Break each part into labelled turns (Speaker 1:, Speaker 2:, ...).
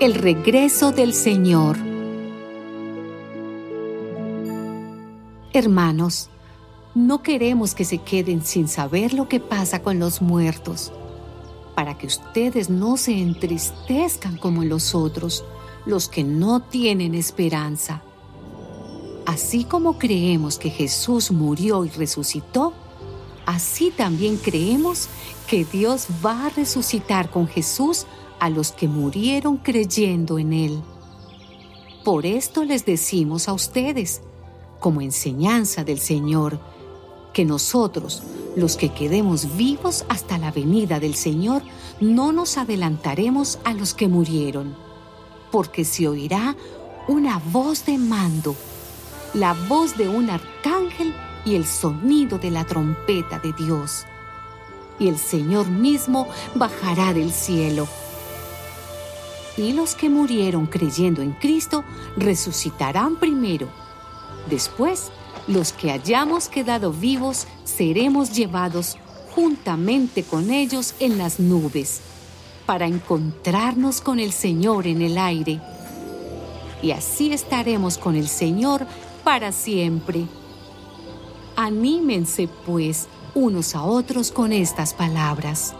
Speaker 1: El regreso del Señor. Hermanos, no queremos que se queden sin saber lo que pasa con los muertos, para que ustedes no se entristezcan como los otros, los que no tienen esperanza. Así como creemos que Jesús murió y resucitó, así también creemos que Dios va a resucitar con Jesús a los que murieron creyendo en Él. Por esto les decimos a ustedes, como enseñanza del Señor, que nosotros, los que quedemos vivos hasta la venida del Señor, no nos adelantaremos a los que murieron, porque se oirá una voz de mando, la voz de un arcángel y el sonido de la trompeta de Dios. Y el Señor mismo bajará del cielo y los que murieron creyendo en Cristo resucitarán primero. Después, los que hayamos quedado vivos seremos llevados juntamente con ellos en las nubes, para encontrarnos con el Señor en el aire. Y así estaremos con el Señor para siempre. Anímense, pues, unos a otros con estas palabras.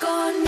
Speaker 2: con